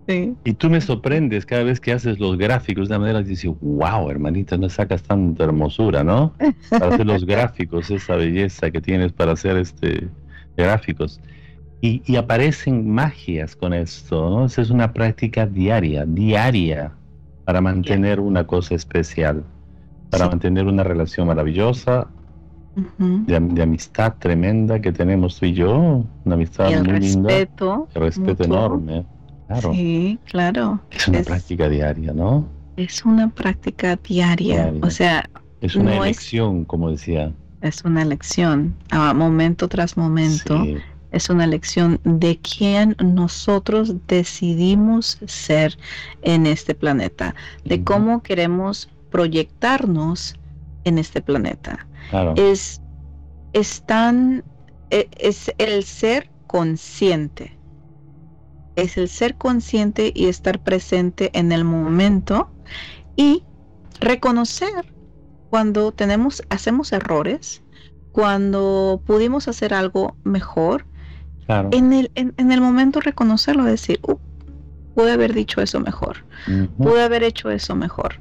Sí. Y tú me sorprendes cada vez que haces los gráficos de una manera que dices, wow, hermanita, no sacas tanta hermosura, ¿no? Para hacer los gráficos, esa belleza que tienes para hacer este gráficos. Y, y aparecen magias con esto, ¿no? Esa es una práctica diaria, diaria, para mantener una cosa especial, para mantener una relación maravillosa de, amistad tremenda que tenemos tú y yo, una amistad muy respeto, linda, respeto enorme, claro. Sí, claro. Es una práctica diaria, ¿no? Es una práctica diaria, o sea, es una elección, como decía. Es una elección, a momento tras momento. Es una elección de quién nosotros decidimos ser en este planeta, de cómo queremos proyectarnos en este planeta. Es, es tan, e, es el ser consciente. Es el ser consciente y estar presente en el momento y reconocer cuando tenemos, hacemos errores, cuando pudimos hacer algo mejor, en, el, en, el momento reconocerlo, decir, uh, pude haber dicho eso mejor, pude haber hecho eso mejor.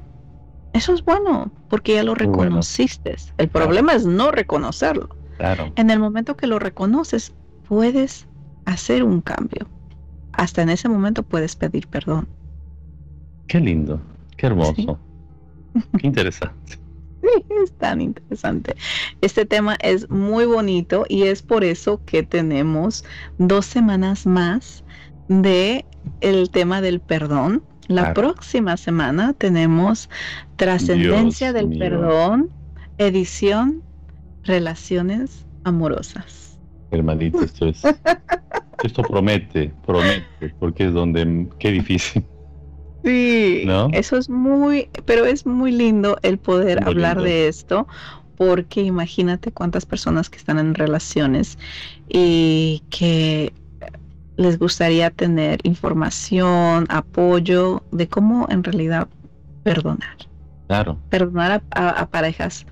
Eso es bueno, porque ya lo reconociste. El problema es no reconocerlo. Claro. En el momento que lo reconoces, puedes hacer un cambio. Hasta en ese momento puedes pedir perdón. Qué lindo, qué hermoso. Qué interesante. [LAUGHS] Sí, es tan interesante. Este tema es muy bonito y es por eso que tenemos dos semanas más de el tema del perdón la próxima semana tenemos Trascendencia del Perdón, edición Relaciones Amorosas. Hermanito, esto es. [LAUGHS] esto promete, promete, porque es donde. Qué difícil. Sí, eso es muy, pero es muy lindo el poder hablar de esto, porque imagínate cuántas personas que están en relaciones y que les gustaría tener información, apoyo de cómo en realidad perdonar. Claro. Perdonar a, parejas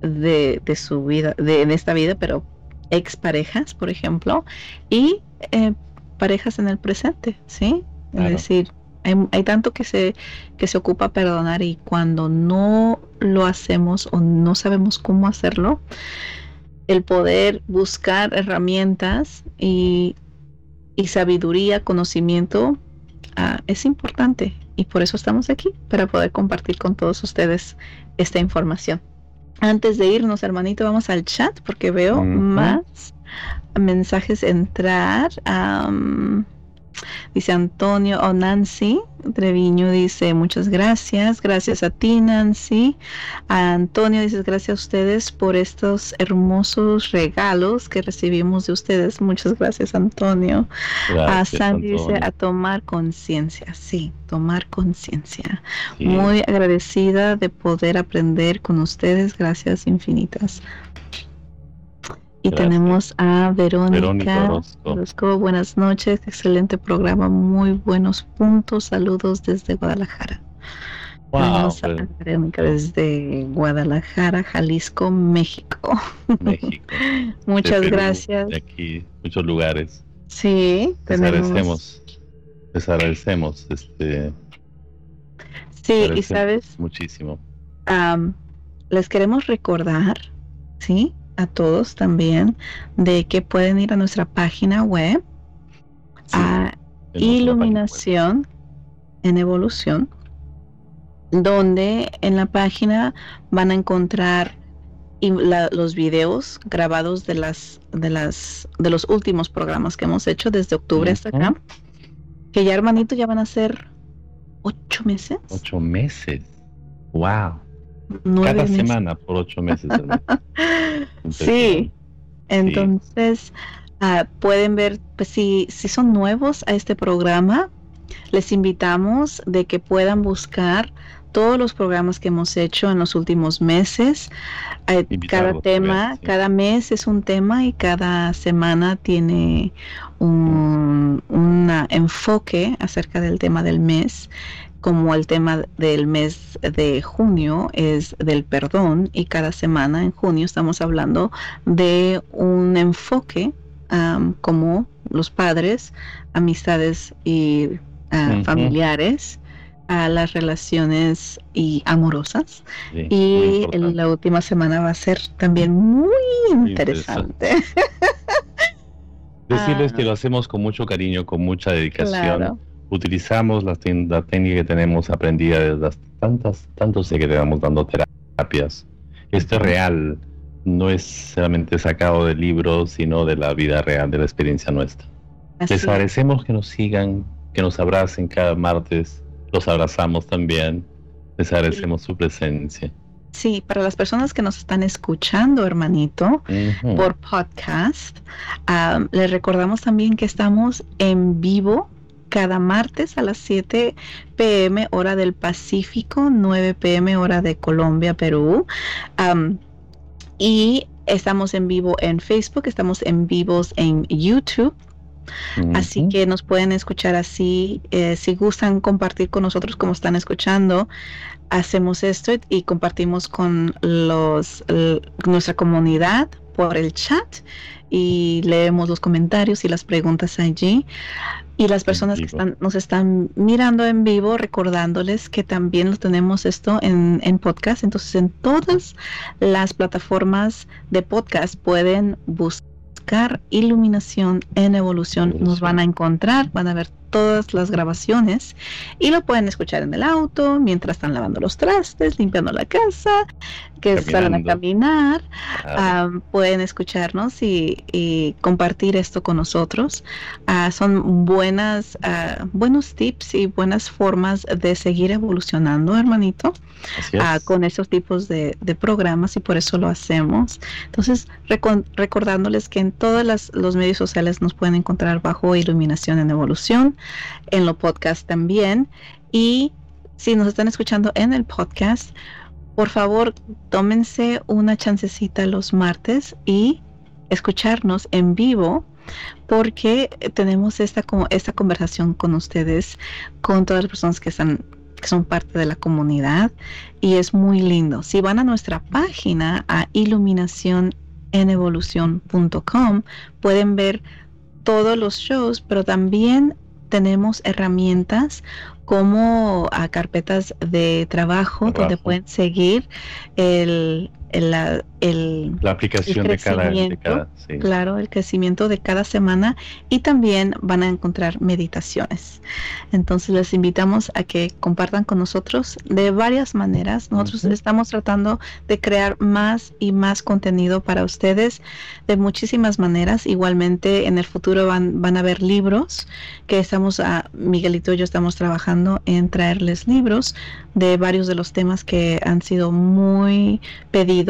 de, su vida, de, esta vida, pero exparejas, por ejemplo, y eh, parejas en el presente, ¿sí? Es decir, hay, tanto que se, que se ocupa perdonar y cuando no lo hacemos o no sabemos cómo hacerlo, el poder buscar herramientas y, sabiduría, conocimiento, ah, es importante. Y por eso estamos aquí, para poder compartir con todos ustedes esta información. Antes de irnos, hermanito, vamos al chat porque veo más mensajes entrar. Dice Antonio o Nancy Treviño dice muchas gracias, gracias a ti Nancy. A Antonio dice gracias a ustedes por estos hermosos regalos que recibimos de ustedes. Muchas gracias Antonio. a Sandy dice a tomar conciencia, sí, tomar conciencia. Muy agradecida de poder aprender con ustedes. Gracias infinitas. Y tenemos a Verónica, Verónica Buenas noches, excelente programa, muy buenos puntos. Saludos desde Guadalajara. Wow, Verónica desde Guadalajara, Jalisco, México. México. [LAUGHS] Muchas gracias. De aquí, muchos lugares. Sí, les agradecemos. Les agradecemos. Este, sí, y sabes. Muchísimo. les queremos recordar, ¿sí? A todos también de que pueden ir a nuestra página web a Iluminación en Evolución, donde en la página van a encontrar los videos grabados de las de las de los últimos programas que hemos hecho desde octubre hasta acá que ya hermanito ya van a ser ocho meses. Ocho meses. Wow cada semana por ocho meses. [LAUGHS] sí, entonces ah, pueden ver, pues, si, si son nuevos a este programa, les invitamos de que puedan buscar todos los programas que hemos hecho en los últimos meses. Eh, cada tema, cada mes es un tema y cada semana tiene un enfoque acerca del tema del mes como el tema del mes de junio es del perdón y cada semana en junio estamos hablando de un enfoque como los padres, amistades y ah, familiares a las relaciones y amorosas. Y la última semana va a ser también muy interesante. [LAUGHS] Decirles que lo hacemos con mucho cariño, con mucha dedicación utilizamos la, técnica que tenemos aprendida desde las tantas, tantos que tenemos dando terapias. Esto es real, no es solamente sacado de libros, sino de la vida real, de la experiencia nuestra. Les agradecemos que nos sigan, que nos abracen cada martes, los abrazamos también, les agradecemos su presencia. Sí, para las personas que nos están escuchando, hermanito, por podcast, les recordamos también que estamos en vivo cada martes a las 7 pm hora del Pacífico, 9 pm hora de Colombia, Perú. y estamos en vivo en Facebook, estamos en vivos en YouTube. Así que nos pueden escuchar así. Eh, si gustan compartir con nosotros como están escuchando, hacemos esto y compartimos con los nuestra comunidad por el chat y leemos los comentarios y las preguntas allí. Y las personas que están, nos están mirando en vivo, recordándoles que también lo tenemos esto en, en podcast. Entonces, en todas las plataformas de podcast pueden buscar iluminación en evolución. Nos van a encontrar, van a ver todas las grabaciones y lo pueden escuchar en el auto, mientras están lavando los trastes, limpiando la casa, que salen a caminar. pueden escucharnos y, compartir esto con nosotros. Ah, son buenas, ah, buenos tips y buenas formas de seguir evolucionando, hermanito, ah, con esos tipos de, programas y por eso lo hacemos. Entonces, recordándoles que en todos los medios sociales nos pueden encontrar bajo Iluminación en Evolución en los podcasts también. Y si nos están escuchando en el podcast, por favor, tómense una chancecita los martes y escucharnos en vivo porque tenemos esta, esta conversación con ustedes, con todas las personas que están que son parte de la comunidad y es muy lindo. Si van a nuestra página a iluminacionenevolución.com pueden ver todos los shows, pero también tenemos herramientas como a carpetas de trabajo, donde pueden seguir el, la, la aplicación de cada, claro, el crecimiento de cada semana y también van a encontrar meditaciones. Entonces les invitamos a que compartan con nosotros de varias maneras. Nosotros estamos tratando de crear más y más contenido para ustedes de muchísimas maneras. Igualmente en el futuro van, van a haber libros que estamos, a, Miguelito y yo estamos trabajando en traerles libros de varios de los temas que han sido muy pedidos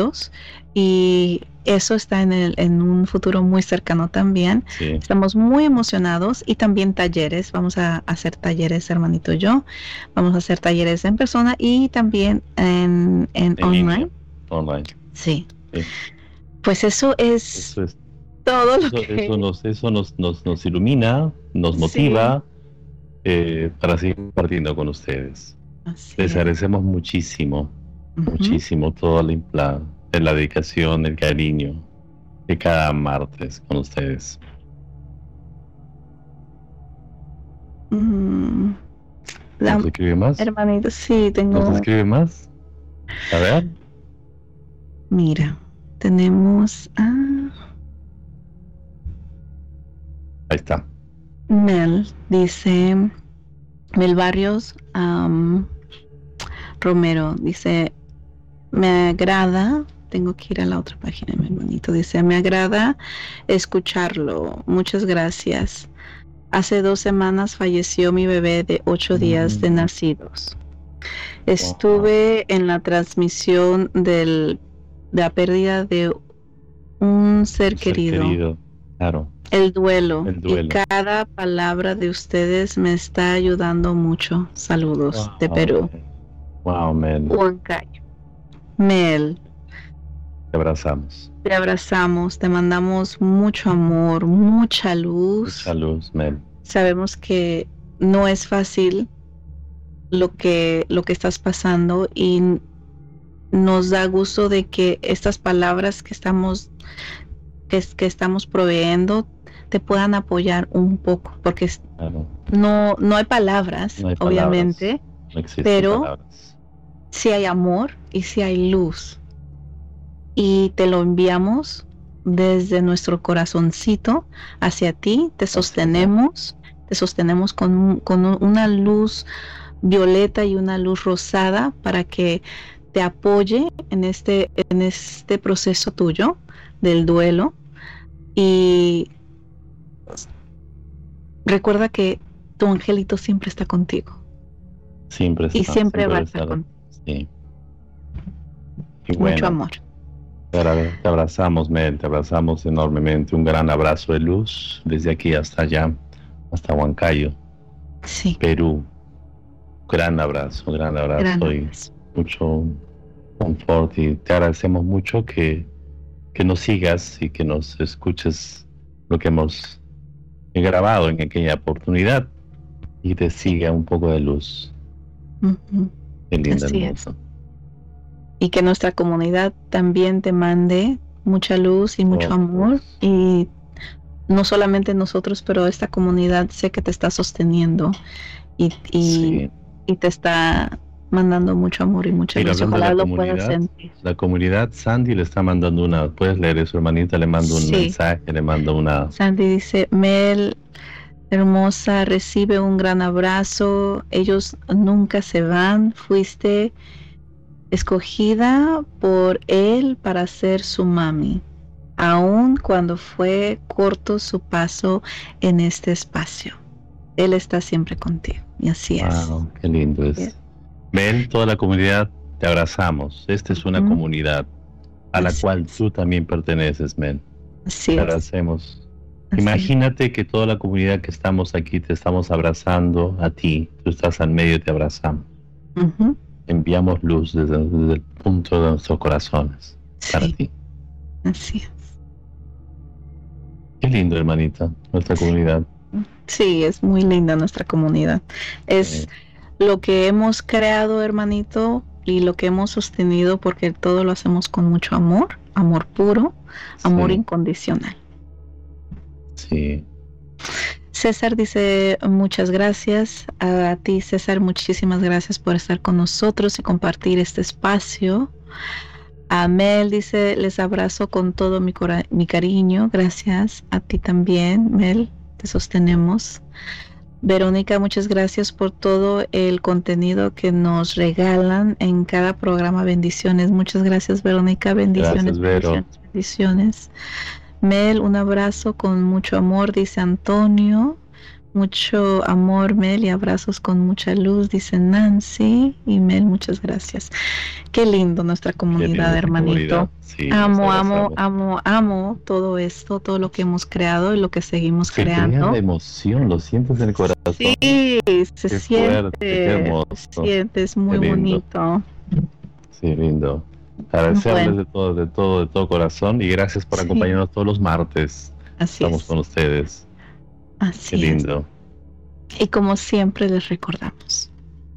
y eso está en, el, en un futuro muy cercano también. Estamos muy emocionados y también talleres. Vamos a hacer talleres, hermanito yo. Vamos a hacer talleres en persona y también en, en, online. Online. Sí. Pues eso es, todo lo que... Eso nos, eso nos, nos, nos ilumina, nos motiva eh, para seguir compartiendo con ustedes. Les agradecemos muchísimo, muchísimo toda la, la, dedicación, el cariño de cada martes con ustedes. Mm. ¿Nos escribe más? Hermanito, sí, tengo. ¿Nos escribe más? A ver. Mira, tenemos. Ahí está. Mel dice. Mel Barrios. Romero dice, me agrada, tengo que ir a la otra página, mi hermanito, dice, me agrada escucharlo, muchas gracias. Hace dos semanas falleció mi bebé de ocho días de mm. nacidos. Estuve en la transmisión del, de la pérdida de un ser, querido. Claro. El duelo. Y cada palabra de ustedes me está ayudando mucho. Saludos de Perú. Wow. Huancayo. Mel. Te abrazamos. Te abrazamos, te mandamos mucho amor, mucha luz. Mucha luz, Mel. Sabemos que no es fácil lo que, lo que estás pasando y nos da gusto de que estas palabras que estamos, que, que estamos proveyendo te puedan apoyar un poco, porque no, no hay palabras, obviamente, pero si hay amor y si hay luz. Y te lo enviamos desde nuestro corazoncito hacia ti, te sostenemos, te sostenemos con, con una luz violeta y una luz rosada para que te apoye en este, en este proceso tuyo del duelo. Y recuerda que tu angelito siempre está contigo. Siempre Y siempre, va a estar contigo. Sí. Mucho amor. Te abrazamos, Mel, te abrazamos enormemente. Un gran abrazo de luz desde aquí hasta allá, hasta Huancayo, sí. Perú. Gran abrazo, gran abrazo y mucho confort. Y te agradecemos mucho que, que nos sigas y que nos escuches lo que hemos grabado en aquella oportunidad y te siga un poco de luz. Y que nuestra comunidad también te mande mucha luz y mucho amor. Y no solamente nosotros, pero esta comunidad sé que te está sosteniendo y, y, te está mandando mucho amor y mucha luz. Ojalá lo puedas sentir. La comunidad, Sandy le está mandando una, puedes leer eso, hermanita, le mando un mensaje, le mando una. Sandy dice, Mel, hermosa, recibe un gran abrazo. Ellos nunca se van. Fuiste escogida por él para ser su mami, aun cuando fue corto su paso en este espacio. Él está siempre contigo. Y así es. Qué lindo es. Ven, toda la comunidad, te abrazamos. Esta es una comunidad a la cual tú también perteneces, Men. Así te agradecemos Imagínate que toda la comunidad que estamos aquí te estamos abrazando a ti, tú estás al medio y te abrazamos. enviamos luz desde, el punto de nuestros corazones para ti. Así es. Qué lindo, hermanita, nuestra comunidad. Sí, es muy linda nuestra comunidad. Es lo que hemos creado, hermanito, y lo que hemos sostenido porque todo lo hacemos con mucho amor, amor puro, amor incondicional. Sí. César dice muchas gracias a ti, César, muchísimas gracias por estar con nosotros y compartir este espacio. A Mel dice, les abrazo con todo mi, mi cariño, gracias a ti también, Mel, te sostenemos. Verónica, muchas gracias por todo el contenido que nos regalan en cada programa. Bendiciones. Muchas gracias, Verónica. Bendiciones. bendiciones, bendiciones. Mel, un abrazo con mucho amor, dice Antonio. Mucho amor, Mel, y abrazos con mucha luz, dice Nancy. Y Mel, muchas gracias. Qué lindo nuestra comunidad, hermanito. amo, amo, amo, amo todo esto, todo lo que hemos creado y lo que seguimos creando. emoción, lo sientes en el corazón. Sí, se siente. se siente, es muy bonito. Sí, lindo. Agradecerles de todo, de todo, de todo corazón y gracias por acompañarnos todos los martes. Así Estamos con ustedes. Así Qué lindo. Y como siempre les recordamos.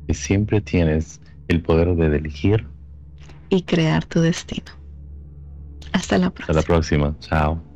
Que siempre tienes el poder de elegir y crear tu destino. Hasta la próxima. Hasta la próxima. Chao.